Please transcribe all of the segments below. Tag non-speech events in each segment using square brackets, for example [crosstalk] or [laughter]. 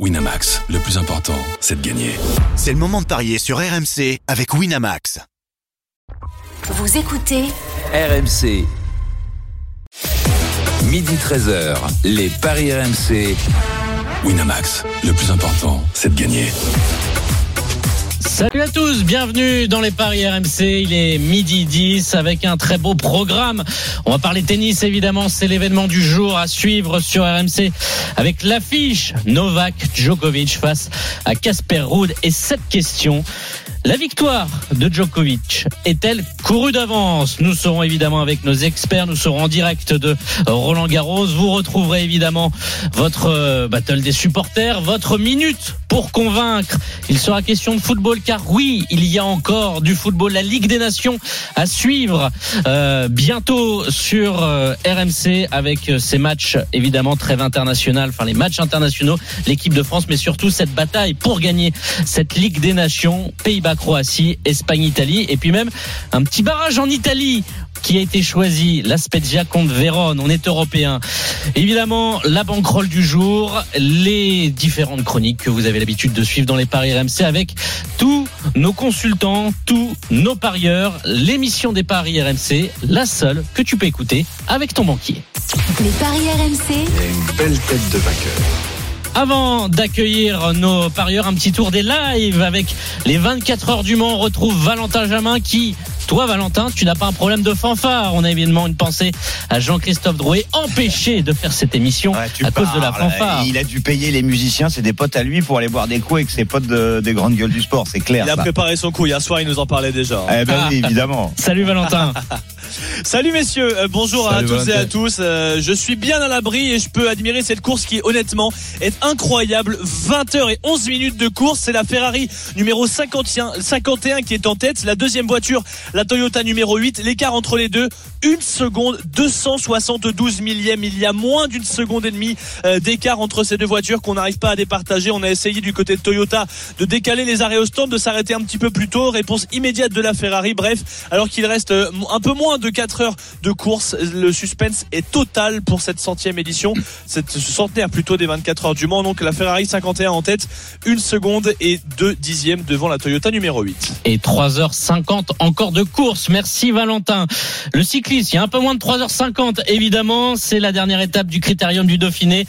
Winamax, le plus important, c'est de gagner. C'est le moment de parier sur RMC avec Winamax. Vous écoutez RMC. Midi 13h, les Paris RMC. Winamax, le plus important, c'est de gagner. Salut à tous, bienvenue dans les Paris RMC. Il est midi 10 avec un très beau programme. On va parler tennis évidemment, c'est l'événement du jour à suivre sur RMC avec l'affiche Novak Djokovic face à Casper Ruud et cette question la victoire de Djokovic est-elle courue d'avance? Nous serons évidemment avec nos experts, nous serons en direct de Roland Garros. Vous retrouverez évidemment votre euh, battle des supporters, votre minute pour convaincre. Il sera question de football car oui, il y a encore du football, la Ligue des Nations à suivre euh, bientôt sur euh, RMC avec ces matchs évidemment trêve internationale, enfin les matchs internationaux, l'équipe de France, mais surtout cette bataille pour gagner cette Ligue des Nations, Pays-Bas Croatie, Espagne, Italie, et puis même un petit barrage en Italie qui a été choisi, la Spezia contre Vérone, on est européen. Évidemment, la banquerolle du jour, les différentes chroniques que vous avez l'habitude de suivre dans les paris RMC avec tous nos consultants, tous nos parieurs, l'émission des paris RMC, la seule que tu peux écouter avec ton banquier. les paris RMC. Il y a une belle tête de vainqueur. Avant d'accueillir nos parieurs, un petit tour des lives avec les 24 heures du Mans. On retrouve Valentin Jamin qui, toi Valentin, tu n'as pas un problème de fanfare. On a évidemment une pensée à Jean-Christophe Drouet, empêché de faire cette émission Ouais, tu à cause de la fanfare. Il a dû payer les musiciens, c'est des potes à lui pour aller boire des coups avec ses potes de- des grandes gueules du sport, c'est clair. Il a ça. préparé son coup hier soir, il nous en parlait déjà. Eh ben oui, évidemment. [laughs] Salut Valentin. [laughs] Salut messieurs, euh, bonjour Salut, à toutes et à tous. Euh, je suis bien à l'abri et je peux admirer cette course qui honnêtement est incroyable. 20h et 11 minutes de course, c'est la Ferrari numéro 51, 51 qui est en tête. La deuxième voiture, la Toyota numéro 8. L'écart entre les deux, une seconde, 272 millièmes. Il y a moins d'une seconde et demie euh, d'écart entre ces deux voitures qu'on n'arrive pas à départager. On a essayé du côté de Toyota de décaler les arrêts au stand, de s'arrêter un petit peu plus tôt. Réponse immédiate de la Ferrari. Bref, alors qu'il reste euh, un peu moins de 4 heures de course, le suspense est total pour cette centième édition, cette ce centenaire plutôt des 24 heures du Mans. Donc la Ferrari 51 en tête, une seconde et deux dixièmes devant la Toyota numéro 8. Et 3h50 encore de course. Merci Valentin. Le cycliste, il y a un peu moins de 3h50 évidemment. C'est la dernière étape du critérium du Dauphiné.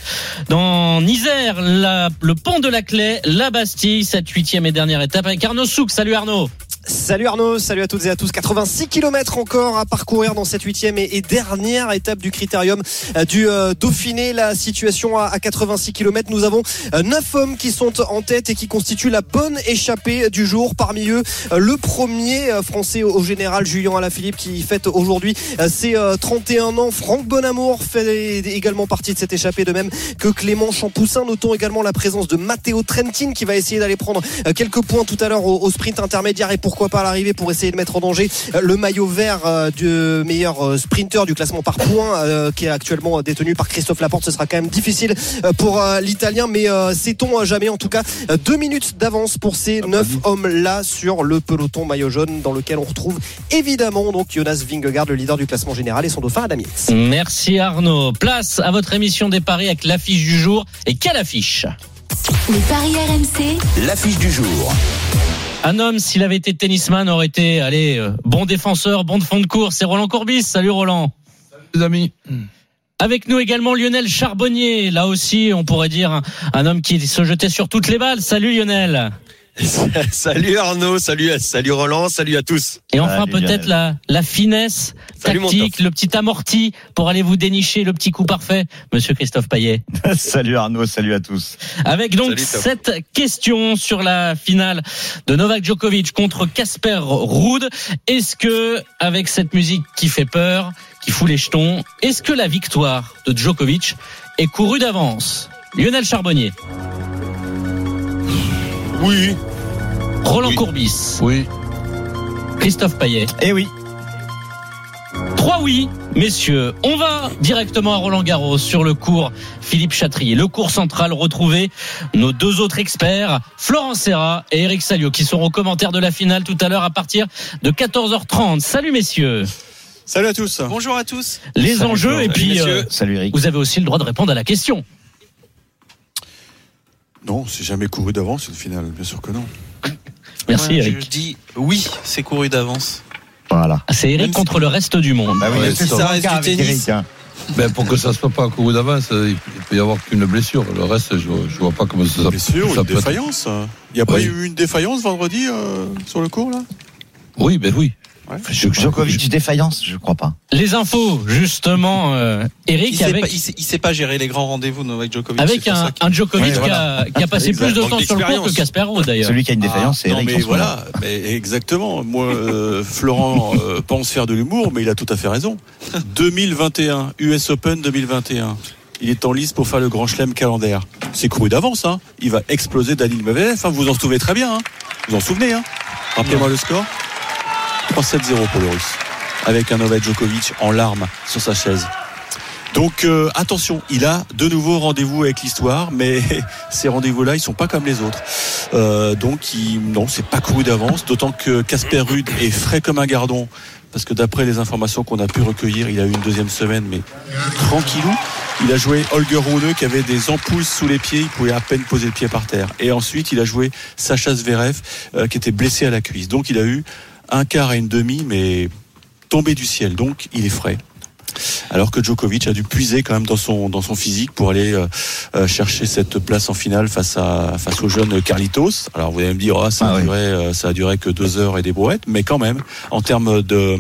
Dans Isère, le pont de la Clé, la Bastille, cette huitième et dernière étape avec Arnaud Souk. Salut Arnaud. Salut Arnaud, salut à toutes et à tous. 86 km encore à parcourir dans cette huitième et, dernière étape du critérium euh, du euh, Dauphiné. La situation à, à 86 km, nous avons euh, neuf hommes qui sont en tête et qui constituent la bonne échappée du jour. Parmi eux, euh, le premier euh, français au, général Julien Alaphilippe qui fête aujourd'hui euh, ses euh, 31 ans. Franck Bonamour fait également partie de cette échappée, de même que Clément Champoussin. Notons également la présence de Matteo Trentin qui va essayer d'aller prendre euh, quelques points tout à l'heure au, sprint intermédiaire et pourquoi pas à l'arrivée pour essayer de mettre en danger euh, le maillot vert euh, du meilleur euh, sprinter du classement par points qui est actuellement détenu par Christophe Laporte. Ce sera quand même difficile pour l'Italien, mais sait-on jamais en tout cas deux minutes d'avance pour ces neuf hommes-là sur le peloton maillot jaune dans lequel on retrouve évidemment donc Jonas Vingegaard, le leader du classement général et son dauphin Adam Yates. Merci Arnaud. Place à votre émission des paris avec l'affiche du jour. Et quelle affiche? Les paris RMC. L'affiche du jour. Un homme, s'il avait été tennisman, aurait été, allez, euh, bon défenseur, bon de fond de course. C'est Roland Courbis. Salut Roland. Les amis. Avec nous également Lionel Charbonnier. Là aussi, on pourrait dire un, un homme qui se jetait sur toutes les balles. Salut Lionel. [laughs] salut Arnaud, salut, salut Roland, salut à tous. Et enfin Salut, peut-être la, la finesse Salut, tactique, le petit amorti pour aller vous dénicher le petit coup parfait, Monsieur Christophe Payet. [laughs] salut Arnaud, salut à tous. Avec donc Salut, cette question sur la finale de Novak Djokovic contre Casper Ruud. Est-ce que, avec cette musique qui fait peur, qui fout les jetons, est-ce que la victoire de Djokovic est courue d'avance? Lionel Charbonnier, Oui. Roland Oui. Courbis, Oui. Christophe Payet. Eh oui. Trois oui, messieurs. On va directement à Roland Garros sur le cours Philippe Chatrier. Le cours central retrouvé nos deux autres experts, Florent Serra et Eric Salio, qui seront aux commentaires de la finale tout à l'heure à partir de 14h30. Salut messieurs. Salut à tous. Bonjour à tous. Les Salut, enjeux et puis euh, Salut Eric. vous avez aussi le droit de répondre à la question. Non, c'est jamais couru d'avance une finale, bien sûr que non. Merci Eric. Je dis oui, c'est couru d'avance. Voilà. Ah, C'est Eric Même si- contre le reste du monde. Bah oui, Ouais, c'est ça reste du tennis. Eric, hein. Ben, pour que ça soit pas couru d'avance, euh, il peut y avoir qu'une blessure. Le reste, je, je vois pas comment ça, une peut être. défaillance. Il n'y a pas Oui. eu une défaillance vendredi euh, sur le cours là? Oui, ben oui. Ouais. Je- je- Djokovic défaillance, je crois pas. Les infos, justement, euh, Il Eric sait, avec pas, il, sait, il sait pas gérer les grands rendez-vous, Novak Djokovic. avec un, un Djokovic Ouais, qui, voilà. a, qui a passé plus de temps sur le court que d'expérience. Casper Ruud d'ailleurs. Celui qui a une défaillance, c'est Non Eric. mais voilà, mais exactement. Moi, euh, [laughs] Florent euh, pense faire de l'humour, mais il a tout à fait raison. [laughs] 2021, US Open 2021. Il est en lice pour faire le Grand Chelem calendaire. C'est couru d'avance, hein. Il va exploser Daniel Medvedev. Hein. Vous vous en souvenez très bien. Hein. Vous vous en souvenez, hein. Rappelez-moi le score. 3-7-0 pour le Russe, avec un Novak Djokovic en larmes sur sa chaise. Donc euh, attention, il a de nouveaux rendez-vous avec l'histoire, mais [laughs] ces rendez-vous-là, ils sont pas comme les autres. Euh, donc il, non, c'est pas couru d'avance, d'autant que Casper Ruud est frais comme un gardon, parce que d'après les informations qu'on a pu recueillir, il a eu une deuxième semaine, mais tranquillou. Il a joué Holger Rune qui avait des ampoules sous les pieds, il pouvait à peine poser le pied par terre. Et ensuite, il a joué Sacha Zverev euh, qui était blessé à la cuisse. Donc il a eu un quart et une demi, mais tombé du ciel. Donc il est frais. Alors que Djokovic a dû puiser quand même dans son dans son physique pour aller euh, euh, chercher cette place en finale face à face au jeune Carlitos. Alors vous allez me dire ah, ça a Ah duré euh, ça a duré que deux heures et des brouettes, mais quand même en termes de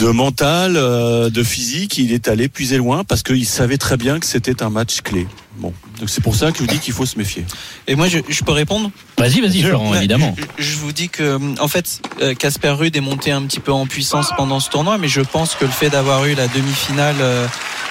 de mental, euh, de physique, il est allé puiser loin parce qu'il savait très bien que c'était un match clé. Bon, donc c'est pour ça que je vous dis qu'il faut se méfier. Et moi, je, je peux répondre? Vas-y, vas-y, Florent, évidemment. Je, je vous dis que, en fait, euh, Casper Ruud est monté un petit peu en puissance pendant ce tournoi, mais je pense que le fait d'avoir eu la demi-finale euh,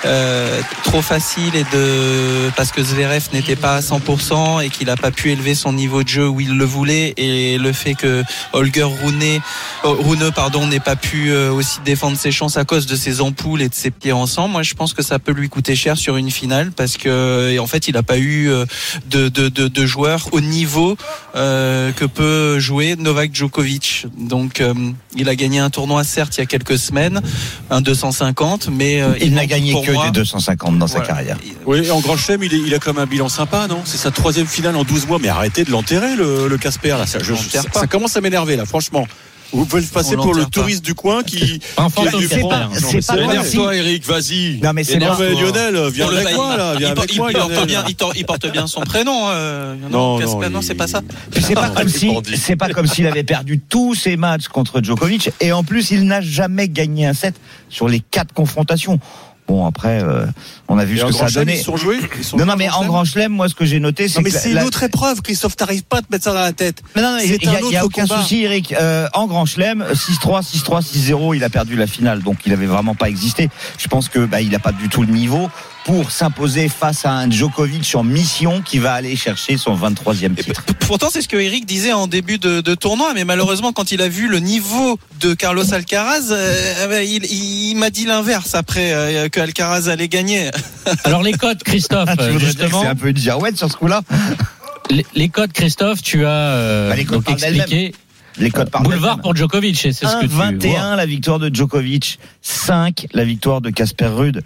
euh, trop facile et de parce que Zverev n'était pas à 100% et qu'il n'a pas pu élever son niveau de jeu où il le voulait, et le fait que Holger Rune, euh, Rune pardon, n'ait pas pu euh, aussi défendre ses chances à cause de ses ampoules et de ses pieds ensemble, moi je pense que ça peut lui coûter cher sur une finale parce que et en fait il n'a pas eu euh, de, de, de, de joueurs au niveau euh, que peut jouer Novak Djokovic. Donc euh, il a gagné un tournoi certes il y a quelques semaines, un 250, mais euh, Il n'a gagné que moi- des 250 dans sa carrière. Oui, en Grand Chelem, il, a quand même un bilan sympa, non? C'est sa troisième finale en 12 mois, mais arrêtez de l'enterrer, le, le Casper. Là. Je- ça commence à m'énerver, là, franchement. Vous pouvez passer pour le touriste du coin qui. C'est pas, c'est pas comme si. Énerve-toi, Eric, vas-y. Non, mais c'est Non, pas. mais Lionel, viens avec moi, là. Viens avec moi, il porte Lionel. bien, il, tor- il porte bien son prénom. euh, Non, non, c'est pas ça. C'est pas [laughs] comme si, c'est pas comme s'il avait perdu tous ses matchs contre Djokovic et en plus il n'a jamais gagné un set sur les quatre confrontations. Bon après, euh, on a vu ce que ça a donné. ils sont joués? Ils sont Non non mais en Grand Chelem, moi ce que j'ai noté, c'est mais c'est la- une autre épreuve, Christophe. T'arrives pas à te mettre ça dans la tête. Mais non, non, il n'y a, y aucun combat. souci, Eric. Euh, en Grand Chelem, 6-3, 6-3, 6-0, il a perdu la finale, donc il avait vraiment pas existé. Je pense que bah, il n'a pas du tout le niveau pour s'imposer face à un Djokovic en mission qui va aller chercher son 23e Et titre. p- pourtant, c'est ce que Eric disait en début de, de tournoi, mais malheureusement, quand il a vu le niveau de Carlos Alcaraz, euh, bah, il, il m'a dit l'inverse après euh, que Alcaraz allait gagner. [laughs] Alors les codes, Christophe, Ah, justement, c'est un peu une girouette sur ce coup-là [laughs] les, les codes, Christophe, tu as euh, Bah, les codes donc expliqué Les codes par boulevard pour Djokovic, c'est ce que tu vois. 1-21 la victoire de Djokovic, 5 la victoire de Casper Ruud.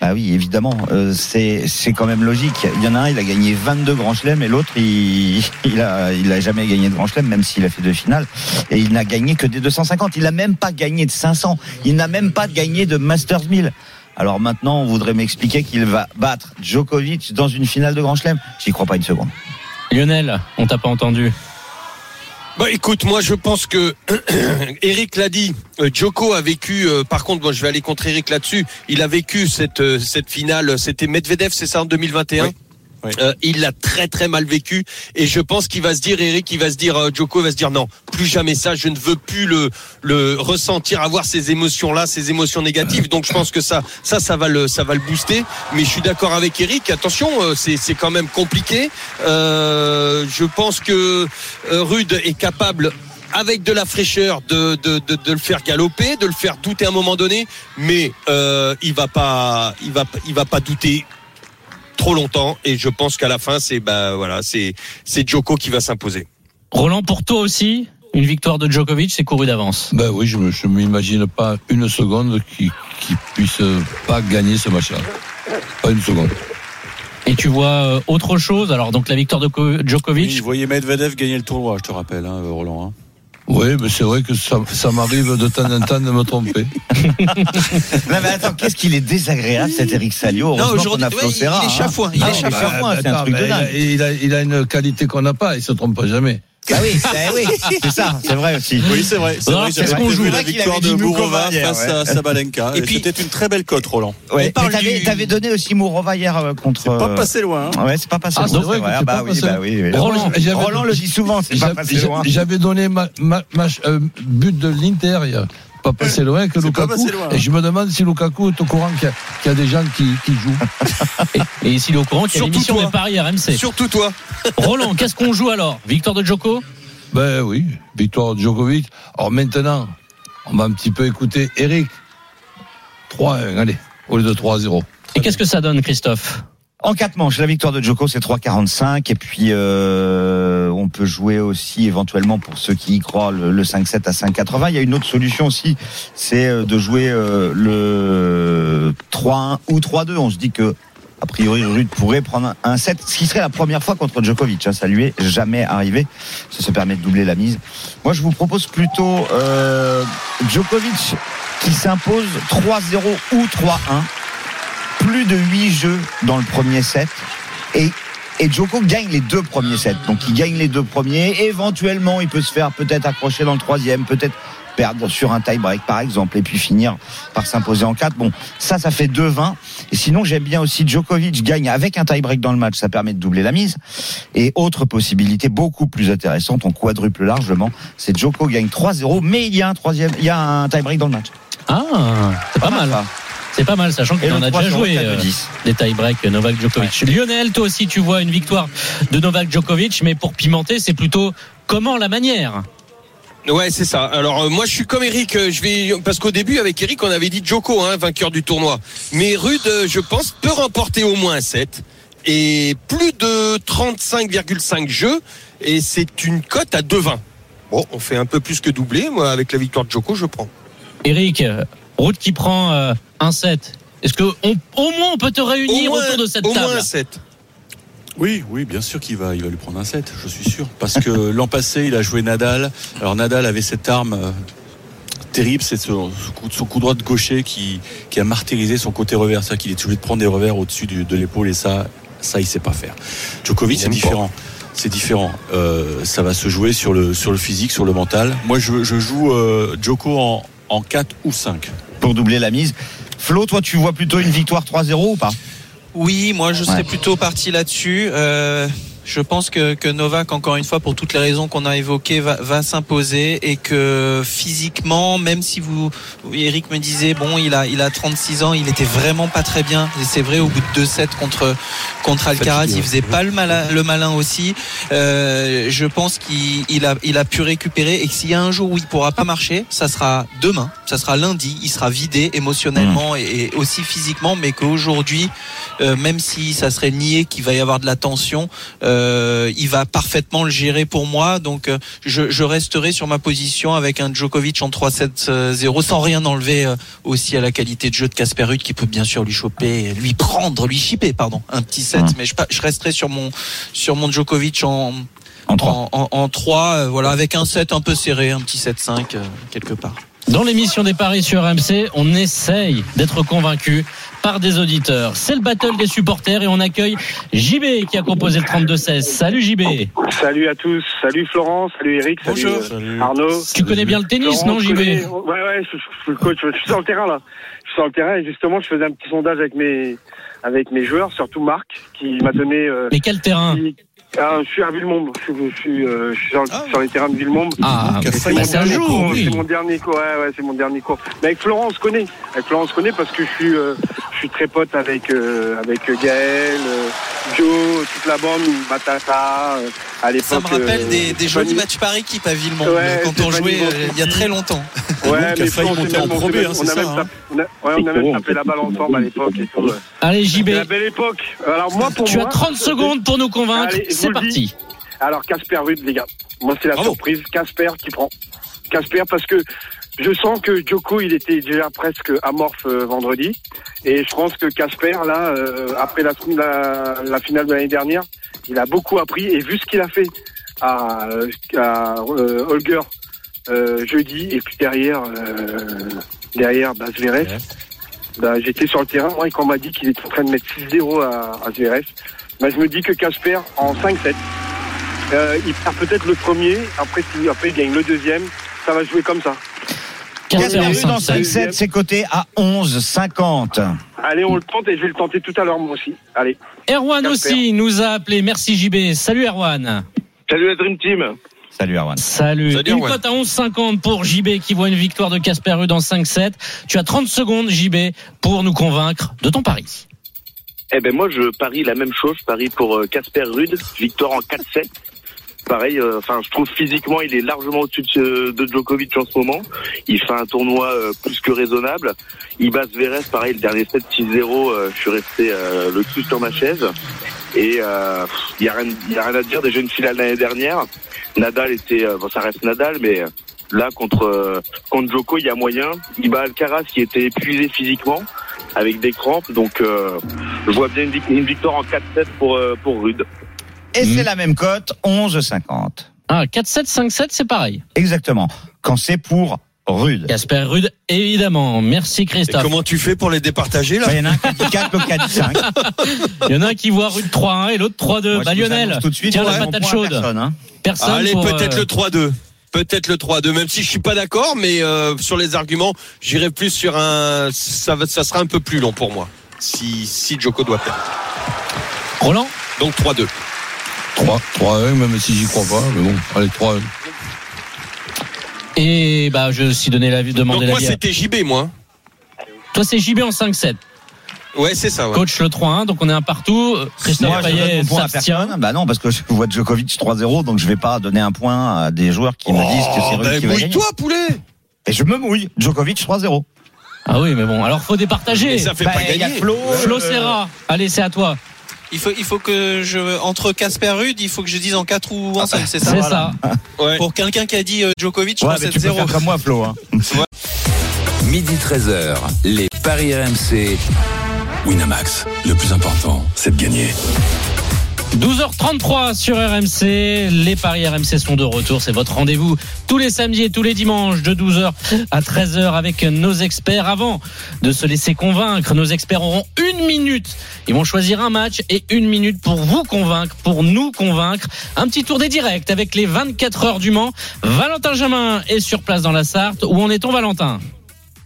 Ah oui, évidemment, euh, c'est c'est quand même logique. Il y en a un, il a gagné 22 grands chelems et l'autre, il [laughs] il a il a jamais gagné de grand chelem, même s'il a fait deux finales. Et il n'a gagné que des 250. Il n'a même pas gagné de 500. Il n'a même pas gagné de Masters 1000. Alors maintenant, on voudrait m'expliquer qu'il va battre Djokovic dans une finale de grand chelem. J'y crois pas une seconde. Lionel, on t'a pas entendu. Bah écoute, moi je pense que [clears throat] Eric l'a dit. euh, Djoko a vécu. euh, par contre, moi je vais aller contre Eric là-dessus. Il a vécu cette euh, cette finale. C'était Medvedev, c'est ça en 2021. Oui. Euh, il l'a très très mal vécu. Et je pense qu'il va se dire Eric il va se dire euh, Djoko va se dire non plus jamais ça. Je ne veux plus le le ressentir avoir ces émotions là ces émotions négatives. Donc je pense que ça ça ça va le ça va le booster. Mais je suis d'accord avec Eric. Attention euh, c'est c'est quand même compliqué. Euh, je pense que euh, Rude est capable avec de la fraîcheur de, de, de, de le faire galoper, de le faire douter à un moment donné, mais euh, il va pas il va il va pas douter trop longtemps et je pense qu'à la fin c'est bah voilà c'est c'est Djoko qui va s'imposer. Roland, pour toi aussi, une victoire de Djokovic, c'est couru d'avance. Ben oui, je ne m'imagine pas une seconde qui, qui puisse pas gagner ce match-là. Pas une seconde. Et tu vois euh, autre chose Alors donc la victoire de Ko- Djokovic. Oui, vous voyez Medvedev gagner le tournoi, je te rappelle, hein, Roland. hein. Oui, mais c'est vrai que ça, ça m'arrive de temps en temps de me tromper. [laughs] Non mais attends, qu'est-ce qu'il est désagréable cet Eric Salio? Non, aujourd'hui, ouais, il- il est chafouin, il est Ah, chafouin. bah, c'est un Attends, truc de mais dingue. il, a, il a une qualité qu'on n'a pas, il se trompe pas jamais. Bah oui, c'est oui, [laughs] c'est ça, c'est vrai aussi. Oui, c'est vrai. C'est vrai, j'avais qu'on joue la victoire de Mourova face ouais. à Sabalenka. Et Et puis- C'était une très belle cote, Roland. Ouais, t'avais, t'avais donné aussi Mourova hier euh, contre. C'est pas euh, passé loin. hein. Ouais, c'est pas passé Ah, loin. c'est vrai Ah bah oui, bah oui. oui. Roland, Roland le dit souvent, c'est pas passé loin. J'avais donné ma, ma, ma- euh, but de l'Inter hier. Pas [laughs] passé loin que Lukaku. loin. Et je me demande si Lukaku est au courant qu'il y a, qu'il y a des gens qui, qui jouent. [laughs] Et, et s'il est au courant qu'il y a Surtout l'émission toi. des paris RMC. Surtout toi. [laughs] Roland, qu'est-ce qu'on joue alors? Victoire de Djoko? Ben oui, victoire de Djokovic. Alors maintenant, on va un petit peu écouter Eric. 3-1, allez, au lieu de 3-0. Et qu'est-ce que ça donne, Christophe? En quatre manches, la victoire de Djoko c'est 3,45 et puis euh, on peut jouer aussi éventuellement pour ceux qui y croient le, le 5-7 à 5,80. Il y a une autre solution aussi, c'est euh, de jouer euh, le 3-1 ou 3-2. On se dit que a priori Rude pourrait prendre un, un 7, ce qui serait la première fois contre Djokovic. hein. ça lui est jamais arrivé. Ça se permet de doubler la mise. Moi je vous propose plutôt euh, Djokovic qui s'impose 3-0 ou 3-1 plus de 8 jeux dans le premier set et et Djoko gagne les deux premiers sets. Donc il gagne les deux premiers. Éventuellement, il peut se faire peut-être accrocher dans le troisième, peut-être perdre sur un tie-break par exemple, et puis finir par s'imposer en 4. Bon, ça, ça fait 2-20. Et sinon, j'aime bien aussi Djokovic gagne avec un tie-break dans le match. Ça permet de doubler la mise. Et autre possibilité beaucoup plus intéressante, on quadruple largement, c'est Djoko gagne 3-0, mais il y a un troisième, il y a un tie-break dans le match. Ah, c'est pas mal. ça. C'est pas mal, sachant qu'il en a 3 déjà joué 4 de euh, 10. des tie-break Novak Djokovic. Lionel, toi aussi, tu vois une victoire de Novak Djokovic, mais pour pimenter, c'est plutôt comment la manière? Ouais, c'est ça. Alors euh, moi je suis comme Eric, euh, je vais parce qu'au début avec Eric on avait dit Joko, hein, vainqueur du tournoi. Mais Rude, euh, je pense, peut remporter au moins un 7 et plus de 35,5 jeux et c'est une cote à 2,20. Bon, on fait un peu plus que doubler. Moi avec la victoire de Joko, je prends. Eric, euh, Route qui prend euh, un 7. Est-ce que on- au moins on peut te réunir au moins, autour de cette au table moins un 7. Oui, oui, bien sûr qu'il va, il va lui prendre un 7, je suis sûr. Parce que [laughs] l'an passé, il a joué Nadal. Alors Nadal avait cette arme euh, terrible, c'est son, son coup- droit de gaucher qui, qui a martyrisé son côté revers. C'est-à-dire qu'il est obligé de prendre des revers au-dessus de l'épaule et ça, ça, il sait pas faire. Djokovic, c'est différent. C'est différent. Euh, ça va se jouer sur le, sur le physique, sur le mental. Moi, je, je joue euh, Djoko en, en 4 ou 5. Pour doubler la mise. Flo, toi, tu vois plutôt une victoire 3-0 ou pas? Oui, moi je serais Ouais. plutôt parti là-dessus. Euh, je pense que, que Novak, encore une fois, pour toutes les raisons qu'on a évoquées, va, va s'imposer et que physiquement, même si vous, Eric me disait, bon, il a, il a 36 ans, il était vraiment pas très bien. Et c'est vrai, au bout de 2-7 contre, contre Alcaraz, Fatigué, il faisait pas le malin, le malin aussi. Euh, je pense qu'il il a, il a pu récupérer et que s'il y a un jour où il pourra pas marcher, ça sera demain, ça sera lundi. Il sera vidé émotionnellement et, et aussi physiquement, mais qu'aujourd'hui, euh, même si ça serait nié qu'il va y avoir de la tension, euh, il va parfaitement le gérer pour moi. Donc, euh, je, je resterai sur ma position avec un Djokovic en 3-7-0, sans rien enlever euh, aussi à la qualité de jeu de Casper Ruud qui peut bien sûr lui choper, lui prendre, lui chipper, pardon, un petit set. Hum. Mais je, je resterai sur mon sur mon Djokovic en En 3. en, en, en 3, euh, voilà, avec un set un peu serré, un petit 7-5 euh, quelque part. Dans l'émission des paris sur RMC, on essaye d'être convaincu par des auditeurs. C'est le battle des supporters et on accueille JB qui a composé le 32-16. Salut JB. Salut à tous, salut Florence, salut Eric, salut, Bonjour. euh, Salut. Arnaud. Tu connais bien le tennis, Florence, non JB connais- Ouais, ouais, je, je- je suis le coach, je suis sur le terrain là. Je suis sur le terrain et justement, je faisais un petit sondage avec mes, avec mes joueurs, surtout Marc, qui m'a donné. euh, Mais quel terrain? qui- Ah, je suis à Villemomble, je, suis- je suis, euh, je suis sur, sur les terrains de Villemomble. Ah, failli mon oui. C'est mon dernier cours, ouais, ouais, c'est mon dernier cours. Mais avec Florence, on se connaît. Avec Florence, on se connaît parce que je suis, euh, suis très pote avec, euh, avec Gaël, euh, Joe, toute la bande, Batata, euh, à l'époque. Ça me rappelle euh, des, des jolis matchs par équipe à Villemont, Ouais, quand on jouait il y a très longtemps. [laughs] Ouais, mais failli monter en hein, a c'est même ça, tapé- on a- ouais, on a même tapé la balle ensemble à l'époque et tout. ouais. Allez JB, C'était la belle époque. Alors moi, pour tu moi, as 30 secondes pour nous convaincre. C'est parti. dis. Alors Casper Ruud, les gars. Moi, c'est la Bravo. surprise. Casper qui prend. Casper parce que je sens que Djoko, il était déjà presque amorphe euh, vendredi. Et je pense que Casper, là, euh, après la, la, la finale de l'année dernière, il a beaucoup appris. Et vu ce qu'il a fait à, à euh, Holger euh, jeudi, et puis derrière, euh, derrière bah, Zverev, bah, j'étais sur le terrain, moi, et quand on m'a dit qu'il était en train de mettre 6-0 à, à Zverev, bah, je me dis que Casper, en 5-7, euh, il perd peut-être le premier, après, après il gagne le deuxième, ça va jouer comme ça. En 5-7, c'est coté à 11,50. Allez, on le tente et je vais le tenter tout à l'heure moi aussi. Allez. Erwan Casper. aussi nous a appelé. Merci JB. Salut Erwan. Salut la Dream Team. Salut Erwan. Salut. Salut, Une cote à 11,50 pour JB qui voit une victoire de Casper Ruud en 5-7. Tu as 30 secondes JB pour nous convaincre de ton pari. Eh ben moi je parie la même chose, je parie pour euh, Casper Ruud, victoire en 4-7. Pareil, euh, enfin je trouve physiquement il est largement au-dessus de, de Djokovic en ce moment. Il fait un tournoi euh, plus que raisonnable. Il bat pareil le dernier set 6-0, euh, je suis resté euh, le cul sur ma chaise. Et euh, il y a rien, y a rien à dire. Déjà une finale l'année dernière, Nadal était, euh, bon ça reste Nadal, mais euh, là contre euh, contre Djoko il y a moyen. Il bat Alcaraz qui était épuisé physiquement avec des crampes, donc euh, je vois bien une, vic- une victoire en 4-7 pour euh, pour Rude. Et c'est la même cote, 11,50. Ah, 4-7, 5-7, c'est pareil. Exactement. Quand c'est pour Rude. Casper Ruud, évidemment. Merci Et Christophe. comment tu fais pour les départager là Il y en a un qui a dit 4, l'autre qui a dit 5. Il y en a un qui voit Ruud 3-1 et l'autre 3-2. Moi, je Bah Lionel, tout de suite, tiens la patate chaude. personne, hein. Personne Allez, pour, peut-être euh, le 3-2. Peut-être le 3-2, même si je suis pas d'accord, mais euh, sur les arguments, j'irai plus sur un. Ça, ça sera un peu plus long pour moi. Si, si Joko doit perdre. Roland? Donc 3-2. 3, 3-1, même si j'y crois pas. Mais bon, allez, 3-1. Et bah je suis donné l'avis, Donc demandé moi l'avis. à- c'était JB, moi. Toi c'est JB en 5-7. Ouais, c'est ça. Ouais. Coach le 3-1, donc on est un partout. Christophe Moi, Payet s'abstient. Bah non, parce que je vois Djokovic 3-0, donc je vais pas donner un point à des joueurs qui me disent que c'est Oh, ben, qui va gagner. mouille-toi, poulet Et je me mouille. Djokovic 3-0. Ah oui, mais bon, alors faut départager. Mais ça fait Bah, pas il y a gagner. Flo. Flo euh, Serra. Allez, c'est à toi. Il faut, il faut que je entre Casper Ruud, il faut que je dise en 4 ou en 5, c'est ça C'est Voilà. ça. [laughs] Ouais. Pour quelqu'un qui a dit euh, Djokovic, je Ouais, pense mais que tu c'est peux 0. faire comme moi, Flo. Hein. [laughs] Midi 13h, les Paris RMC. Winamax, le plus important, c'est de gagner. 12h33 sur RMC. Les paris RMC sont de retour. C'est votre rendez-vous tous les samedis et tous les dimanches de 12h à 13h avec nos experts. Avant de se laisser convaincre, nos experts auront une minute. Ils vont choisir un match et une minute pour vous convaincre, pour nous convaincre. Un petit tour des directs avec les 24 heures du Mans. Valentin Jamin est sur place dans la Sarthe. Où en est-on, Valentin?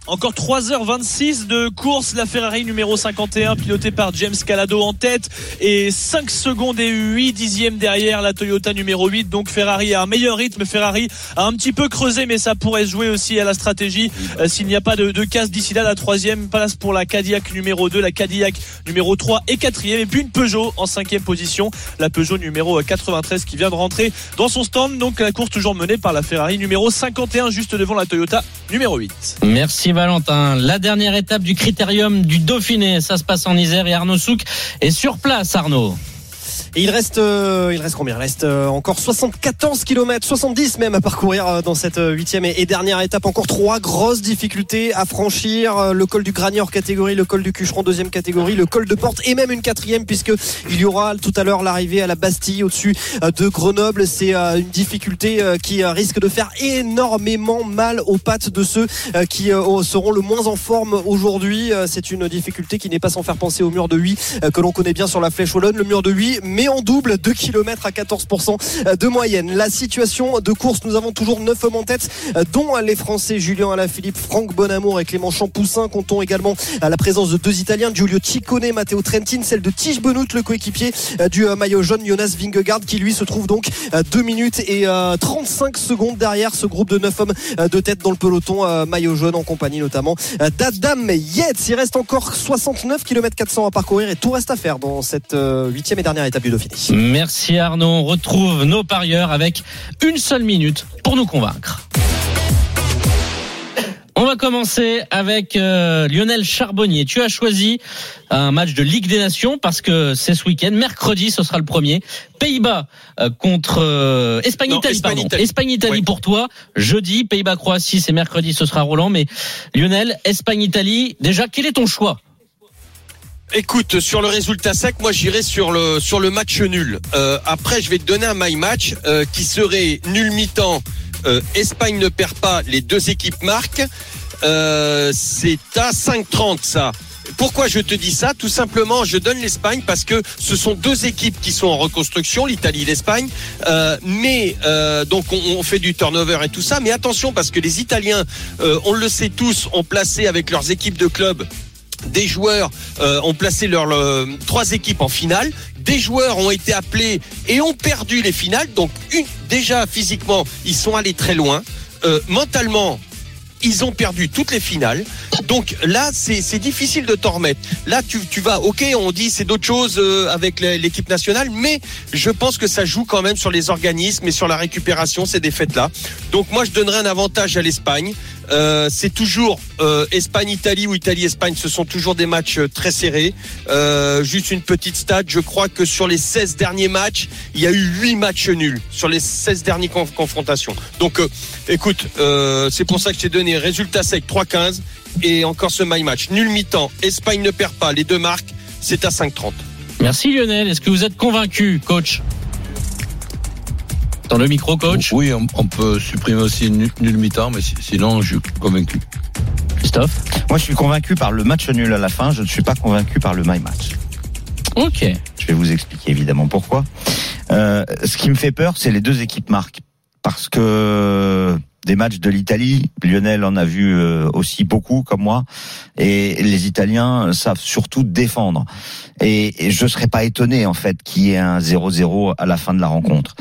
Encore 3h26 de course, la Ferrari numéro 51 pilotée par James Calado en tête et 5 secondes et 8 dixièmes derrière la Toyota numéro 8. Donc Ferrari a un meilleur rythme, Ferrari a un petit peu creusé mais ça pourrait jouer aussi à la stratégie euh, s'il n'y a pas de, de casse d'ici là. La troisième place pour la Cadillac numéro 2, la Cadillac numéro 3 et quatrième et puis une Peugeot en cinquième position, la Peugeot numéro 93 qui vient de rentrer dans son stand. Donc la course toujours menée par la Ferrari numéro 51 juste devant la Toyota numéro 8. Merci Valentin. La dernière étape du critérium du Dauphiné, ça se passe en Isère et Arnaud Souk est sur place Arnaud. Et il reste, euh, il reste combien? Il reste euh, encore 74 km, 70 même à parcourir euh, dans cette euh, huitième et, dernière étape. Encore trois grosses difficultés à franchir. Le col du Granier hors catégorie, le col du Cucheron deuxième catégorie, le col de Porte et même une quatrième puisque il y aura tout à l'heure l'arrivée à la Bastille au-dessus de Grenoble. C'est une difficulté qui risque de faire énormément mal aux pattes de ceux qui seront le moins en forme aujourd'hui. C'est une difficulté qui n'est pas sans faire penser au mur de 8 euh, que l'on connaît bien sur la flèche wallonne. Le mur de 8, mais en double, 2 km à 14% de moyenne. La situation de course, nous avons toujours 9 hommes en tête, euh, dont les Français Julien Alaphilippe, Franck Bonamour et Clément Champoussin. Comptons également la présence de deux Italiens, Giulio Ciccone, Matteo Trentin, celle de Tige Benoît, le coéquipier euh, du euh, maillot jaune, Jonas Vingegaard, qui lui se trouve donc 2 minutes et euh, 35 secondes derrière ce groupe de 9 hommes euh, de tête dans le peloton euh, maillot jaune en compagnie notamment euh, d'Adam Yates. Il reste encore 69 km 400 à parcourir et tout reste à faire dans cette euh, huitième et dernière étape du Dauphiné. Merci Arnaud. On retrouve nos parieurs avec une seule minute pour nous convaincre. On va commencer avec euh, Lionel Charbonnier. Tu as choisi un match de Ligue des Nations parce que c'est ce week-end. Mercredi, ce sera le premier. Pays-Bas euh, contre euh, Espagne-Italie, Espagne, pardon. Italie. Espagne-Italie Ouais. pour toi. Jeudi, Pays-Bas-Croatie, c'est mercredi, ce sera Roland. Mais Lionel, Espagne-Italie, déjà, quel est ton choix? Écoute, sur le résultat sec, moi j'irai sur le sur le match nul. Euh, après, je vais te donner un my match euh, qui serait nul mi-temps. Euh, Espagne ne perd pas, les deux équipes marquent. C'est à 5,30 ça. Pourquoi je te dis ça? Tout simplement, je donne l'Espagne parce que ce sont deux équipes qui sont en reconstruction, l'Italie et l'Espagne. Mais donc on, fait du turnover et tout ça. Mais attention parce que les Italiens, on le sait tous, ont placé avec leurs équipes de club des joueurs euh, ont placé leurs trois équipes en finale. Des joueurs ont été appelés et ont perdu les finales. Donc déjà physiquement, ils sont allés très loin. Euh, mentalement, ils ont perdu toutes les finales. Donc là, c'est difficile de t'en remettre. Là, tu, tu vas, ok, on dit c'est d'autres choses euh, avec l'équipe nationale, mais je pense que ça joue quand même sur les organismes et sur la récupération, ces défaites-là. Donc moi, je donnerais un avantage à l'Espagne. Euh, c'est toujours euh, Espagne-Italie ou Italie-Espagne, ce sont toujours des matchs euh, très serrés. Juste une petite stat, je crois que sur les 16 derniers matchs, il y a eu 8 matchs nuls sur les 16 dernières conf- confrontations. Donc écoute, c'est pour ça que je t'ai donné résultat sec 3-15 et encore ce my match. Nul mi-temps, Espagne ne perd pas, les deux marques, c'est à 5-30. Merci Lionel. Est-ce que vous êtes convaincu, coach? Dans le micro, coach? Oui, on, on peut supprimer aussi nul, nul mi-temps, mais si- sinon, je suis convaincu. Christophe? Moi, je suis convaincu par le match nul à la fin. Je ne suis pas convaincu par le my match. Ok. Je vais vous expliquer évidemment pourquoi. Euh, ce qui me fait peur, c'est les deux équipes marques. Parce que des matchs de l'Italie, Lionel en a vu euh, aussi beaucoup comme moi, et les Italiens savent surtout défendre. Et, je serais pas étonné en fait qu'il y ait un 0-0 à la fin de la rencontre.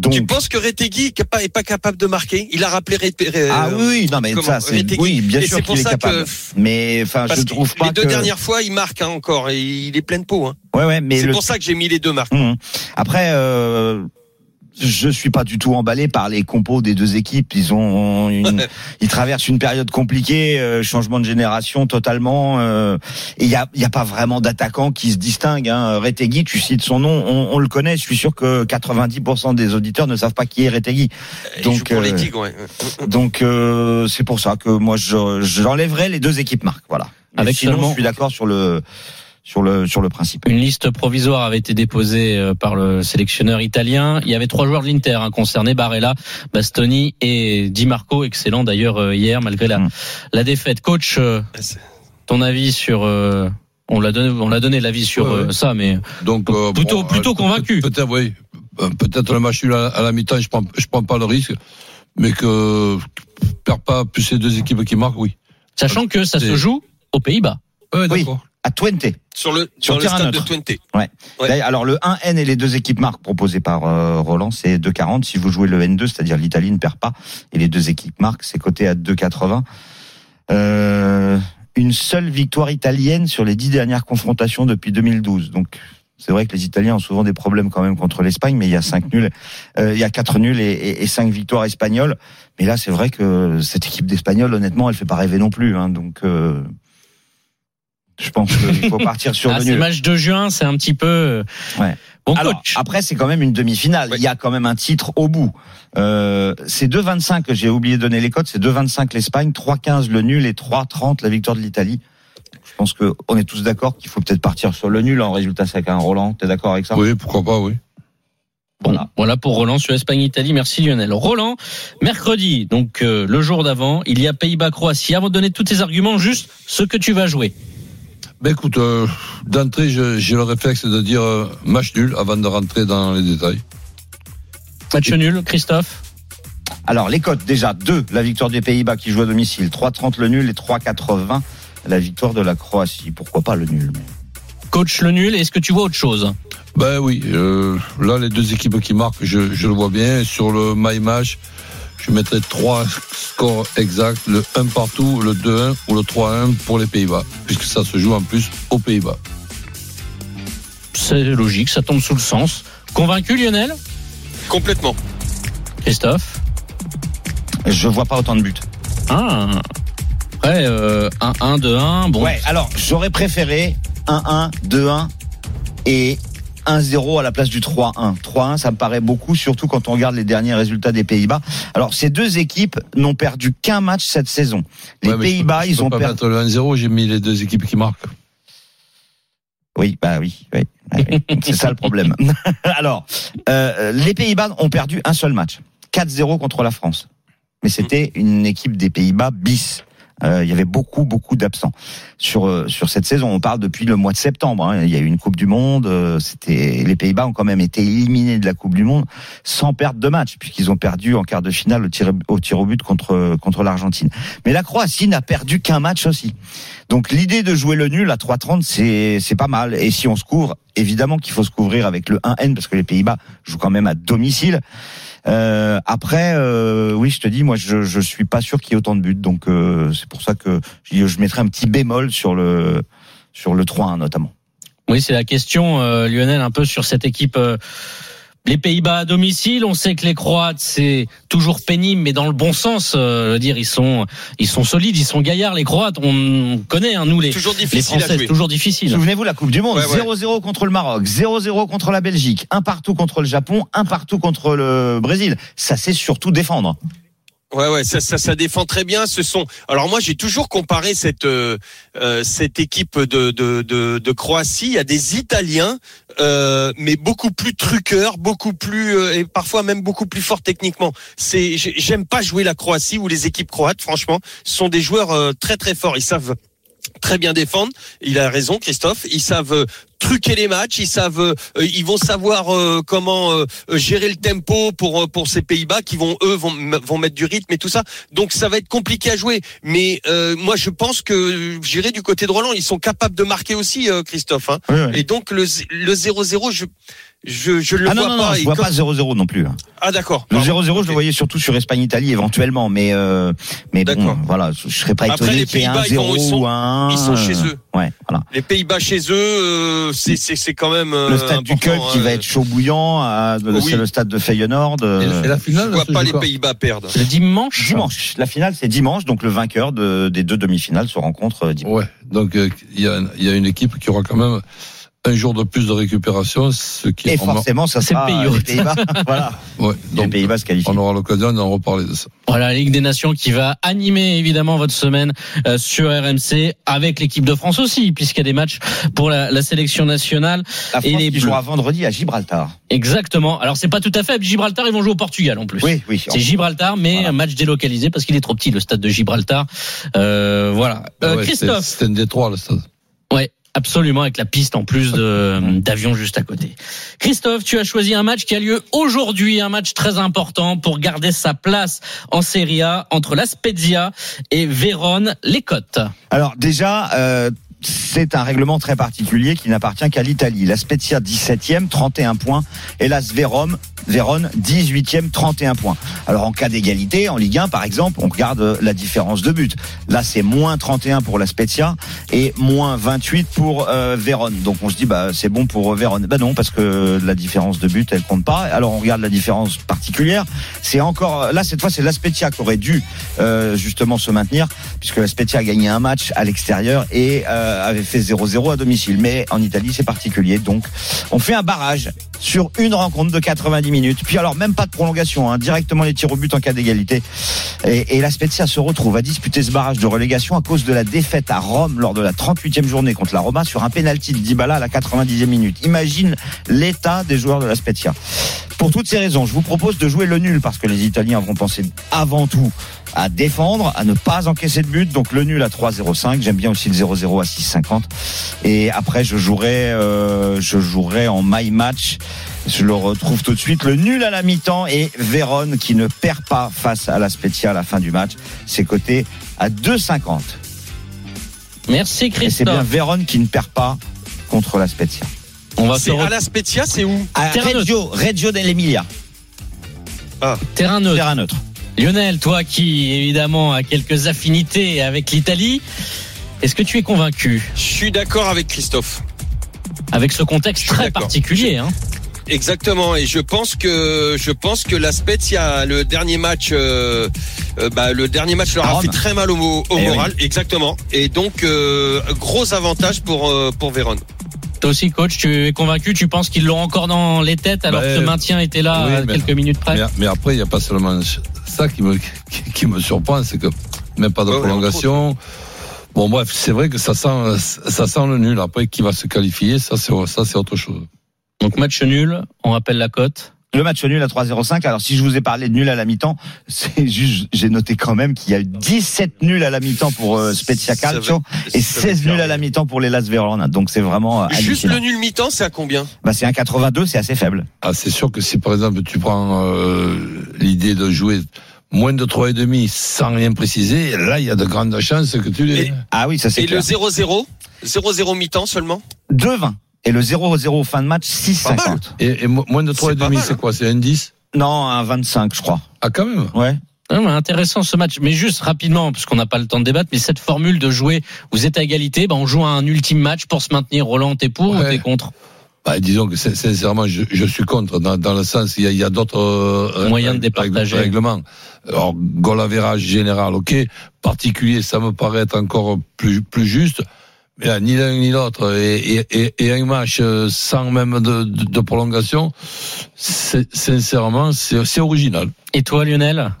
Donc, Tu penses que Retegui est pas, capable de marquer? Il a rappelé Ré- ah oui, oui, non mais ça, c'est Retegui. oui, bien Et sûr c'est pour qu'il est ça capable. que Mais enfin, je trouve pas les deux que. dernières fois, il marque hein, encore et il est plein de peau. Hein. Ouais, ouais, mais C'est le pour ça que j'ai mis les deux marques. Mhm. Après, euh, je suis pas du tout emballé par les compos des deux équipes. Ils ont, une, ils traversent une période compliquée, euh, changement de génération totalement. euh, et il y a, il y a pas vraiment d'attaquant qui se distingue. Hein. Retegui, tu cites son nom, on, on le connaît. Je suis sûr que 90% des auditeurs ne savent pas qui est Retegui. Il joue pour les euh. Ouais. [laughs] donc euh, c'est pour ça que moi je j'enlèverai les deux équipes marques. Voilà. Mais Avec sinon, seulement- je suis d'accord sur le sur le sur le principe. Une liste provisoire avait été déposée euh, par le sélectionneur italien. Il y avait trois joueurs de l'Inter hein, concernés, Barella, Bastoni et Di Marco, excellent d'ailleurs euh, hier malgré la, Mm. la défaite. Coach, euh, ton avis sur... euh, on l'a donné, on l'a donné l'avis sur Ouais, euh, ouais. ça, mais Donc, euh, Plutôt- convaincu. Peut-être, oui. Peut-être le match à, à la mi-temps, je prends, je prends pas le risque. Mais que, perd pas plus ces deux équipes qui marquent, oui. sachant que ça se joue aux Pays-Bas. Ouais, Oui. À Twente. Sur le, Sur le terrain stade de. Twente. Ouais. Ouais. Alors le 1N et les deux équipes marques proposées par euh, Roland, c'est 2,40. Si vous jouez le N2, c'est-à-dire l'Italie ne perd pas, et les deux équipes marques, c'est coté à 2,80. Euh, une seule victoire italienne sur les dix dernières confrontations depuis 2012. Donc c'est vrai que les Italiens ont souvent des problèmes quand même contre l'Espagne, mais il y a cinq nuls, euh, il y a quatre nuls et, et, et cinq victoires espagnoles. Mais là, c'est vrai que cette équipe d'Espagnols, honnêtement, elle fait pas rêver non plus. Hein, donc euh, je pense qu'il faut [laughs] partir sur Ah, le nul. matchs de juin, c'est un petit peu... euh, Ouais. Bon Alors, coach. après, c'est quand même une demi-finale. Il y a quand même un titre au bout. Euh, c'est 2,25 que j'ai oublié de donner les codes. C'est 2,25 l'Espagne, 3,15 le nul et 3,30 la victoire de l'Italie. Je pense que on est tous d'accord qu'il faut peut-être partir sur le nul en résultat sec. Hein, Roland, t'es d'accord avec ça? Oui, pourquoi pas, oui. Bon, voilà. pour Roland sur Espagne-Italie. Merci Lionel. Roland, mercredi, donc euh, le jour d'avant, il y a Pays-Bas-Croatie. Avant de donner tous tes arguments, juste ce que tu vas jouer. Ben écoute, euh, d'entrée, j'ai le réflexe de dire euh, match nul avant de rentrer dans les détails. Match nul, Christophe Alors les cotes déjà 2 la victoire des Pays-Bas qui joue à domicile, 3,30 le nul et 3,80 la victoire de la Croatie. Pourquoi pas le nul mais- Coach le nul, est-ce que tu vois autre chose? Ben oui, euh, là, les deux équipes qui marquent, je, je le vois bien. Sur le my match, je mettrai trois scores exacts, le 1 partout, le 2-1 ou le 3-1 pour les Pays-Bas, puisque ça se joue en plus aux Pays-Bas. C'est logique, ça tombe sous le sens. Convaincu Lionel? Ouais, euh, 1-1, 2-1. Bon. Ouais, alors j'aurais préféré 1-1, 2-1 et 1-0 à la place du 3-1. 3-1, ça me paraît beaucoup, surtout quand on regarde les derniers résultats des Pays-Bas. Alors, ces deux équipes n'ont perdu qu'un match cette saison. Les Ouais, Pays-Bas, ils peux ont pas perdu. le 1-0, j'ai mis les deux équipes qui marquent. Oui, bah oui, oui. oui, oui. [laughs] c'est ça le problème. [laughs] Alors, euh, les Pays-Bas ont perdu un seul match, 4-0 contre la France. Mais c'était une équipe des Pays-Bas bis. Euh, il y avait beaucoup, beaucoup d'absents sur euh, sur cette saison. On parle depuis le mois de septembre. hein. Il y a eu une Coupe du Monde. euh, C'était les Pays-Bas ont quand même été éliminés de la Coupe du Monde sans perdre de match, puisqu'ils ont perdu en quart de finale au tir au, tir au but contre contre l'Argentine. Mais la Croatie n'a perdu qu'un match aussi. Donc l'idée de jouer le nul à 3,30, c'est c'est pas mal. Et si on se couvre, évidemment qu'il faut se couvrir avec le 1N parce que les Pays-Bas jouent quand même à domicile. Euh, après, euh, oui, je te dis, moi, je je suis pas sûr qu'il y ait autant de buts. Donc euh, c'est pour ça que je, je mettrai un petit bémol sur le sur le 3-1 notamment. Oui, c'est la question, euh, Lionel, un peu sur cette équipe. Les Pays-Bas à domicile, on sait que les Croates c'est toujours pénible, mais dans le bon sens. euh, je veux dire, ils sont, ils sont solides, ils sont gaillards. Les Croates, on connaît, hein, nous les, Toujours les Français, toujours difficile. Souvenez-vous la Coupe du Monde, Ouais, ouais. 0-0 contre le Maroc, 0-0 contre la Belgique, un partout contre le Japon, un partout contre le Brésil. Ça c'est surtout défendre. Ouais, ouais, ça, ça, ça défend très bien. Ce sont. Alors moi, j'ai toujours comparé cette euh, euh, cette équipe de, de de de Croatie à des Italiens, euh, mais beaucoup plus truqueurs, beaucoup plus euh, et parfois même beaucoup plus forts techniquement. C'est, j'ai- j'aime pas jouer la Croatie ou les équipes croates. Franchement, ce sont des joueurs euh, très très forts. Ils savent très bien défendre. Il a raison, Christophe. Ils savent euh, truquer les matchs. Ils savent, euh, ils vont savoir euh, comment euh, gérer le tempo pour pour ces Pays-Bas qui vont eux vont vont mettre du rythme et tout ça. Donc ça va être compliqué à jouer. Mais euh, moi je pense que j'irai du côté de Roland. Ils sont capables de marquer aussi, euh, Christophe. hein. Oui, oui. Et donc le le 0-0, je je je le Ah vois non, pas. non, je vois pas 0-0 non plus. hein. Ah d'accord. Le Pardon. 0-0, je le voyais surtout sur Espagne-Italie éventuellement, mais euh, mais bon, voilà, je serais pas Après, étonné les qu'il y ait un Pays-Bas, ils 0 vont- ils sont- ou un 1. ils sont chez eux. Ouais, voilà. Les Pays-Bas chez eux, euh, c'est c'est c'est quand même euh, Le stade du Cup qui hein. va être chaud bouillant, euh, Oui. c'est le stade de Feyenoord. euh, Et la finale, Je vois pas les Pays-Bas perdre. Le dimanche. Dimanche. La finale, c'est dimanche, donc le vainqueur de, des deux demi-finales se rencontre euh, dimanche. Ouais, donc euh, il y, a, il y a une équipe qui aura quand même un jour de plus de récupération, ce qui Et forcément, ça sera pays euh, les hôte. Pays-Bas. [laughs] voilà. ouais, les donc Pays-Bas se qualifient. on aura l'occasion d'en reparler de ça. Voilà, la Ligue des Nations qui va animer évidemment votre semaine euh, sur RMC avec l'équipe de France aussi, puisqu'il y a des matchs pour la, la sélection nationale. La Et France les qui jouera vendredi à Gibraltar. Exactement. Alors c'est pas tout à fait. Gibraltar, ils vont jouer au Portugal en plus. Oui, oui. C'est Gibraltar, mais Voilà. un match délocalisé parce qu'il est trop petit le stade de Gibraltar. Euh, voilà. Euh, Ouais, c'est- Christophe. C'est un détroit, le stade. Absolument, avec la piste en plus d'avion juste à côté. Christophe, tu as choisi un match qui a lieu aujourd'hui, un match très important pour garder sa place en Serie A entre la Spezia et Vérone, les Côtes. Alors déjà, euh, c'est un règlement très particulier qui n'appartient qu'à l'Italie. La Spezia 17e, 31 points, et la Vérone 18e, 31 points. Alors en cas d'égalité, en Ligue 1 par exemple, on regarde la différence de but. Là, c'est moins 31 pour la Spezia et moins 28 pour euh, Vérone. Donc on se dit bah c'est bon pour euh, Vérone. Bah non parce que la différence de but elle compte pas. Alors on regarde la différence particulière. C'est encore là cette fois c'est la Spezia qui aurait dû euh, justement se maintenir puisque la Spezia a gagné un match à l'extérieur et avait fait 0-0 à domicile. Mais en Italie c'est particulier. Donc on fait un barrage sur une rencontre de 90 minutes. Puis alors même pas de prolongation, hein, directement les tirs au but en cas d'égalité. Et, et la Spezia se retrouve à disputer ce barrage de relégation à cause de la défaite à Rome lors de la 38e journée contre la Roma sur un pénalty de Dybala à la 90e minute. Imagine l'état des joueurs de la Spezia. Pour toutes ces raisons, je vous propose de jouer le nul parce que les Italiens vont penser avant tout à défendre, à ne pas encaisser de but. Donc le nul à 3-0-5. J'aime bien aussi le 0-0 à 6-50. Et après, je jouerai, euh, je jouerai en my match. Je le retrouve tout de suite. Le nul à la mi-temps et Vérone qui ne perd pas face à la Spezia à la fin du match. C'est coté à 2,50. Merci Et c'est bien Christophe. Vérone qui ne perd pas contre la Spezia. On va se C'est re- à la Spezia, c'est où? À Reggio, Reggio dell'Emilia. terrain neutre. Terrain neutre. Lionel, toi qui évidemment a quelques affinités avec l'Italie, est-ce que tu es convaincu? Je suis d'accord avec Christophe. avec ce contexte très particulier hein Exactement, et je pense que je pense que la Spezia, le dernier match, euh, euh, bah, le dernier match leur a fait très mal au, Eh moral, exactement. Et donc euh, gros avantage pour pour Vérone. Toi aussi, coach, tu es convaincu Tu penses qu'ils l'ont encore dans les têtes alors Bah, que ce maintien était là oui, à mais- quelques minutes près Mais, mais après, il n'y a pas seulement ça qui me, qui, qui me surprend, c'est que même pas de ouais, prolongation. Bon, bref, c'est vrai que ça sent, ça sent le nul. Après, qui va se qualifier, ça, c'est, ça, c'est autre chose. Donc match nul, on rappelle la cote. Le match nul à 3-0-5. Alors, si je vous ai parlé de nul à la mi-temps, [laughs] c'est juste, j'ai noté quand même qu'il y a eu 17 nuls à la mi-temps pour euh, Spezia Calcio va- et ça va 16 faire nuls à la mi-temps pour les Las Verona. Donc, c'est vraiment euh, Juste le nul mi-temps, c'est à combien? Bah, c'est un 82, c'est assez faible. Ah, c'est sûr que si, par exemple, tu prends euh, l'idée de jouer moins de 3,5 sans rien préciser, là, il y a de grandes chances que tu les... Et- Ah oui, ça c'est Et le clair. 0-0 0-0 mi-temps seulement? 2-20. Et le 0-0 fin de match, Pas mal. 6-50. Et, et mo- moins de C'est pas 3,5, mal, c'est quoi C'est un 10 Non, un 25, je crois. Ah, quand même Ouais. Ah, mais intéressant ce match, mais juste rapidement, parce qu'on n'a pas le temps de débattre, mais cette formule de jouer, vous êtes à égalité, bah on joue un ultime match pour se maintenir. Roland, t'es pour ou Ouais. t'es contre bah, disons que sin- sincèrement, je, je suis contre, dans, dans le sens, il y a, d'autres euh, Moyens de départager. règlements. Alors, goal général, ok. Particulier, ça me paraît être encore plus, plus juste. Là, ni l'un ni l'autre. Et, et, et, et un match euh, sans même de, de, de prolongation, c'est- sincèrement, c'est c'est original. Et toi, Lionel?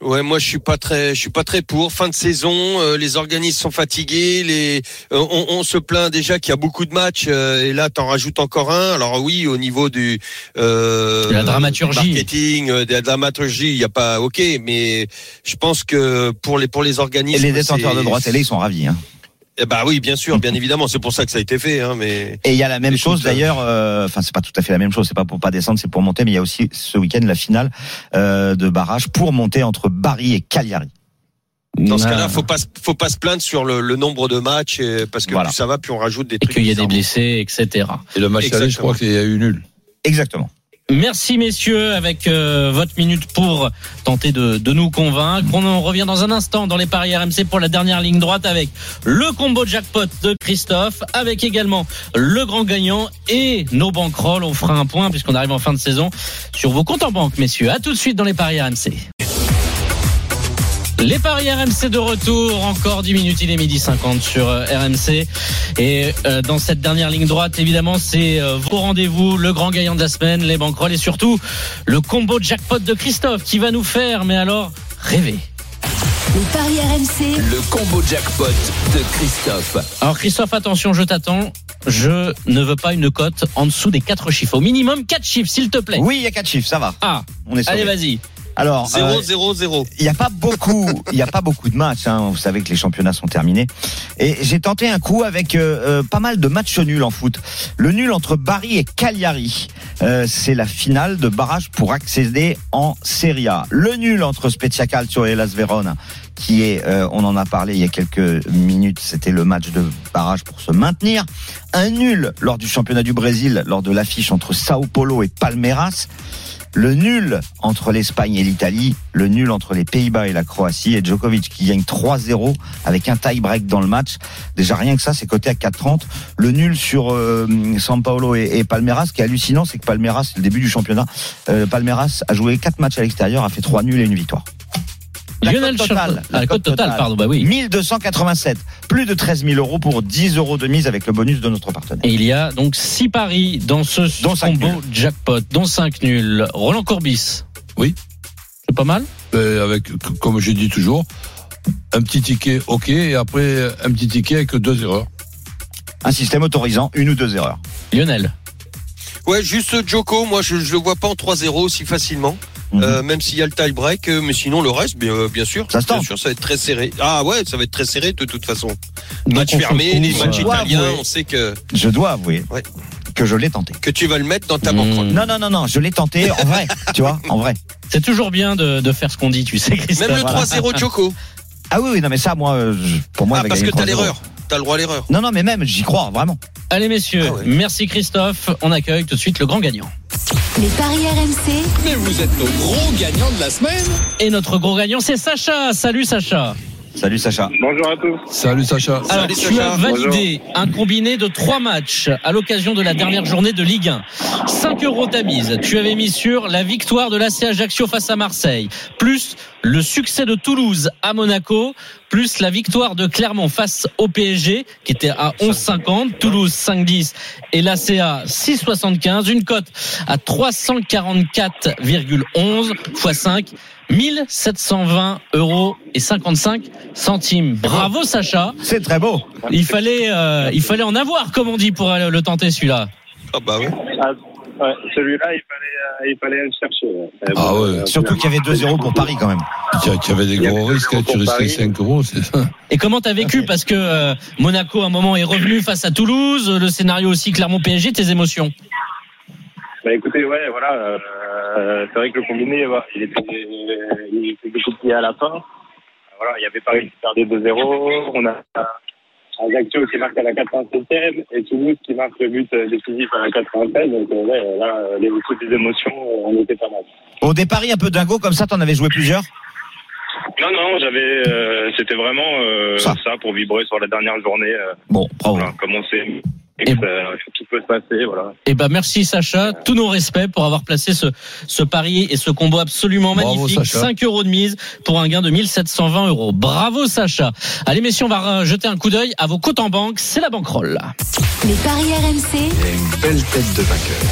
Ouais, moi je suis pas très, je suis pas très pour. Fin de saison, euh, les organismes sont fatigués, les, euh, on, on se plaint déjà qu'il y a beaucoup de matchs euh, et là t'en rajoutes encore un. Alors oui, au niveau du euh, De la dramaturgie. du marketing, euh, de la dramaturgie, il y a pas, ok, mais je pense que pour les pour les Et organismes, les détenteurs de droits télé, ils sont ravis. Hein. Eh bah oui, bien sûr, bien évidemment, c'est pour ça que ça a été fait, hein, mais. Et il y a la même chose d'ailleurs, euh, enfin c'est pas tout à fait la même chose, c'est pas pour pas descendre, c'est pour monter, mais il y a aussi ce week-end la finale euh, de barrage pour monter entre Bari et Cagliari. Dans ce cas-là, faut pas se- faut pas se plaindre sur le, le nombre de matchs et- parce que Voilà. plus ça va, plus on rajoute des Et trucs. qu'il y a des blessés, etc. Et le match aller, je crois qu'il y a eu nul. Exactement. Merci messieurs avec euh, votre minute pour tenter de, nous convaincre. On en revient dans un instant dans les paris RMC pour la dernière ligne droite avec le combo jackpot de Christophe, avec également le grand gagnant et nos banquerolles. On fera un point puisqu'on arrive en fin de saison sur vos comptes en banque, messieurs. À tout de suite dans les paris RMC. Les paris RMC de retour, encore 10 minutes, il est midi 50 sur euh, RMC. Et euh, dans cette dernière ligne droite, évidemment, c'est euh, vos rendez-vous, le grand gagnant de la semaine, les banquerolles et surtout le combo jackpot de Christophe qui va nous faire, mais alors, rêver. Les paris RMC, Le combo jackpot de Christophe. Alors Christophe, attention, je t'attends. Je ne veux pas une cote en dessous des 4 chiffres. Au minimum 4 chiffres, s'il te plaît. Oui, il y a quatre chiffres, ça va. Ah, On est allez, vas-y. Alors, 0 euh, 0 0 il n'y a pas beaucoup, il y a pas beaucoup de matchs. Hein. Vous savez que les championnats sont terminés. Et j'ai tenté un coup avec euh, euh, pas mal de matchs nuls en foot. Le nul entre Bari et Cagliari, euh, c'est la finale de barrage pour accéder en Serie A. Le nul entre Spezia Calcio et Las Verona, qui est, euh, on en a parlé il y a quelques minutes, c'était le match de barrage pour se maintenir. Un nul lors du championnat du Brésil, lors de l'affiche entre Sao Paulo et Palmeiras. Le nul entre l'Espagne et l'Italie, le nul entre les Pays-Bas et la Croatie et Djokovic qui gagne 3-0 avec un tie-break dans le match. Déjà rien que ça, c'est coté à 4,30. Le nul sur euh, San Paolo et, Palmeiras, ce qui est hallucinant, c'est que Palmeiras, c'est le début du championnat, euh, Palmeiras a joué 4 matchs à l'extérieur, a fait 3 nuls et une victoire. La Lionel cote totale, Champ- la cote totale, pardon, bah oui. 1287, plus de 13 000 euros pour 10 euros de mise avec le bonus de notre partenaire. Et il y a donc 6 paris dans ce Dont combo jackpot, dont 5 nuls. Roland Courbis. Oui. C'est pas mal? Euh, avec, comme je dis toujours, un petit ticket, ok, et après un petit ticket avec deux erreurs. Un système autorisant une ou deux erreurs. Lionel. Ouais, juste Joko, moi je, je le vois pas en 3-0 aussi facilement. Mhm. Euh, même s'il y a le tie break, euh, mais sinon le reste, bien, euh, bien sûr, Ça se bien sûr, ça va être très serré. Ah ouais, ça va être très serré de toute façon. Donc, Match fermé, les matchs italiens, avouer. on sait que Je dois avouer Ouais. que je l'ai tenté. que tu vas le mettre dans ta Mmh. banque. Non, non, non, non, je l'ai tenté en vrai, [laughs] tu vois, en vrai. C'est toujours bien de, de faire ce qu'on dit, tu sais, Christophe. Même le voilà. 3-0 Joko. Ah oui, oui, non, mais ça, moi, je- pour moi, Ah parce que t'as 3-0. l'erreur, t'as le droit à l'erreur. Non, non, mais même, j'y crois, vraiment. Allez messieurs, Ah ouais. merci Christophe. On accueille tout de suite le grand gagnant. les paris RMC, Mais vous êtes nos gros gagnants de la semaine. Et notre gros gagnant, c'est Sacha. Salut Sacha. Salut Sacha. Bonjour à tous. Salut Sacha. Alors, tu as validé un combiné de trois matchs à l'occasion de la dernière journée de Ligue 1. 5 euros ta mise. Tu avais mis sur la victoire de l'AC Ajaccio face à Marseille, plus le succès de Toulouse à Monaco, plus la victoire de Clermont face au PSG, qui était à 11,50, Toulouse 5,10 et l'ACA 6,75. Une cote à 344,11 x 5. 1720 euros et 55 centimes. Bravo Sacha. C'est très beau. Il fallait, euh, il fallait en avoir, comme on dit, pour aller le tenter celui-là. Ah bah oui. Ouais, celui-là, il fallait, euh, il fallait aller le chercher. ouais. Ah bon, ouais. euh, Surtout qu'il y avait 2-0 pour Paris quand même. Tu as- tu avais des Il y gros avait risques, tu risquais Paris. 5 euros, c'est ça. Et comment t'as vécu? Parce que euh, Monaco, à un moment, est revenu face à Toulouse. Le scénario aussi Clermont-PSG. Tes émotions Bah écoutez, ouais, voilà. euh, c'est vrai que le combiné, il était, il était à la fin. Voilà, il y avait Paris qui perdait 2-0. On a Ajaccio qui marque à la 87e et Toulouse qui marque le but euh, décisif à la 93. Donc euh, ouais, là, euh, les coups des émotions, on était pas mal. Au départ, un peu dingo comme ça, t'en avais joué plusieurs? Non, non, j'avais, euh, c'était vraiment euh, Ça. ça. pour vibrer sur la dernière journée. euh, Bon, bravo. voilà, comme on sait, et que ça- que tout peut se passer, voilà. Ben merci Sacha, tous nos respects pour avoir placé ce, ce pari et ce combo absolument Bravo, magnifique. Sacha. 5 euros de mise pour un gain de 1720 euros. Bravo Sacha. Allez messieurs, on va jeter un coup d'œil à vos comptes en banque. C'est la banquerolle. Les paris RMC. une belle tête de vainqueur.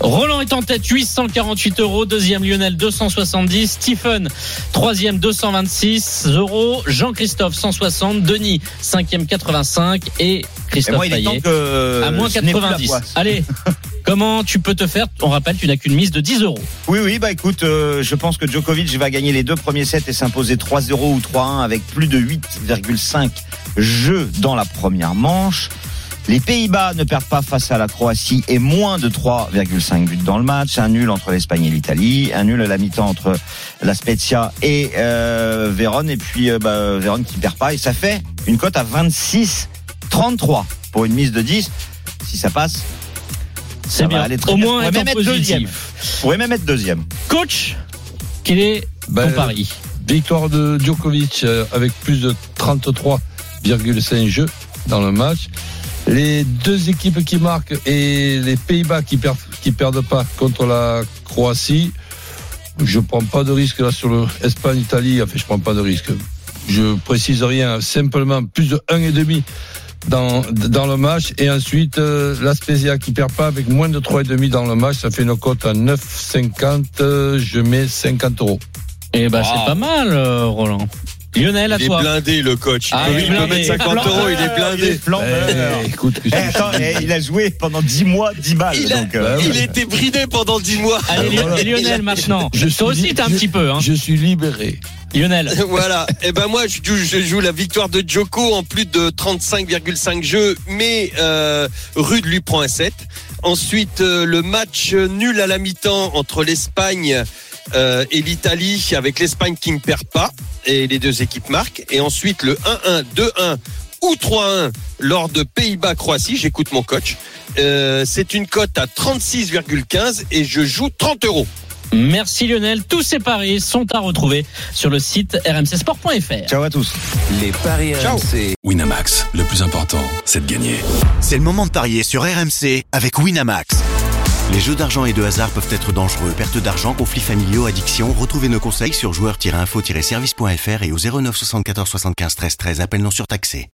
Roland est en tête 848 euros, deuxième Lionel 270, Stephen troisième 226 euros, Jean-Christophe 160, Denis cinquième 85 et Et Christophe moi, il est temps Payet que. à moins je n'ai plus la 90. poisse. Allez, [laughs] comment tu peux te faire On rappelle, tu n'as qu'une mise de 10 euros. Oui, oui, bah écoute, euh, je pense que Djokovic va gagner les deux premiers sets et s'imposer 3-0 ou 3-1 avec plus de 8,5 jeux dans la première manche. Les Pays-Bas ne perdent pas face à la Croatie et moins de 3,5 buts dans le match. Un nul entre l'Espagne et l'Italie. Un nul à la mi-temps entre la Spezia et euh, Vérone. Et puis euh, bah, Vérone qui perd pas. Et ça fait une cote à 26,33 pour une mise de 10. Si ça passe, C'est va bien. aller très Au bien. moins, être même être deuxième. même être deuxième. Coach, quel est Ben, ton pari? Victoire de Djokovic euh, avec plus de 33,5 jeux dans le match. Les deux équipes qui marquent et les Pays-Bas qui perdent, qui perdent pas contre la Croatie. Je prends pas de risque là sur le Espagne-Italie. Enfin, je prends pas de risque. Je précise rien. Simplement plus de 1,5 dans, dans le match. Et ensuite, euh, la Spezia qui perd pas avec moins de 3,5 dans le match. Ça fait une cote à 9,50. Euh, Je mets 50 euros. Eh ben, Wow. c'est pas mal, euh, Roland. Lionel, à Il est toi. blindé, le coach. Ah, Il il peut- est il mettre 50 euros, il est blindé. Eh, écoute, Eh, attends, eh, il a joué pendant 10 mois, 10 balles. Il a, donc, euh, il a été bridé pendant 10 mois. Allez, Lionel, maintenant. Je Toi aussi, t'as un je- petit peu, hein. Je suis libéré. Lionel. [laughs] voilà. Et ben moi, je joue, je joue la victoire de Djoko en plus de 35,5 jeux, mais euh, Rude lui prend un 7. Ensuite, euh, le match nul à la mi-temps entre l'Espagne euh, et l'Italie, avec l'Espagne qui ne perd pas et les deux équipes marquent. Et ensuite, le 1-1, 2-1 ou 3-1 lors de Pays-Bas-Croatie. J'écoute mon coach. Euh, C'est une cote à 36,15 et je joue 30 euros. Merci Lionel. Tous ces paris sont à retrouver sur le site rmcsport.fr. Ciao à tous. Les paris RMC. Winamax, le plus important, c'est de gagner. C'est le moment de parier sur RMC avec Winamax. Les jeux d'argent et de hasard peuvent être dangereux. Perte d'argent, conflits familiaux, addiction. Retrouvez nos conseils sur joueurs-info-service.fr et au 09 74 75 13 13. Appel non surtaxé.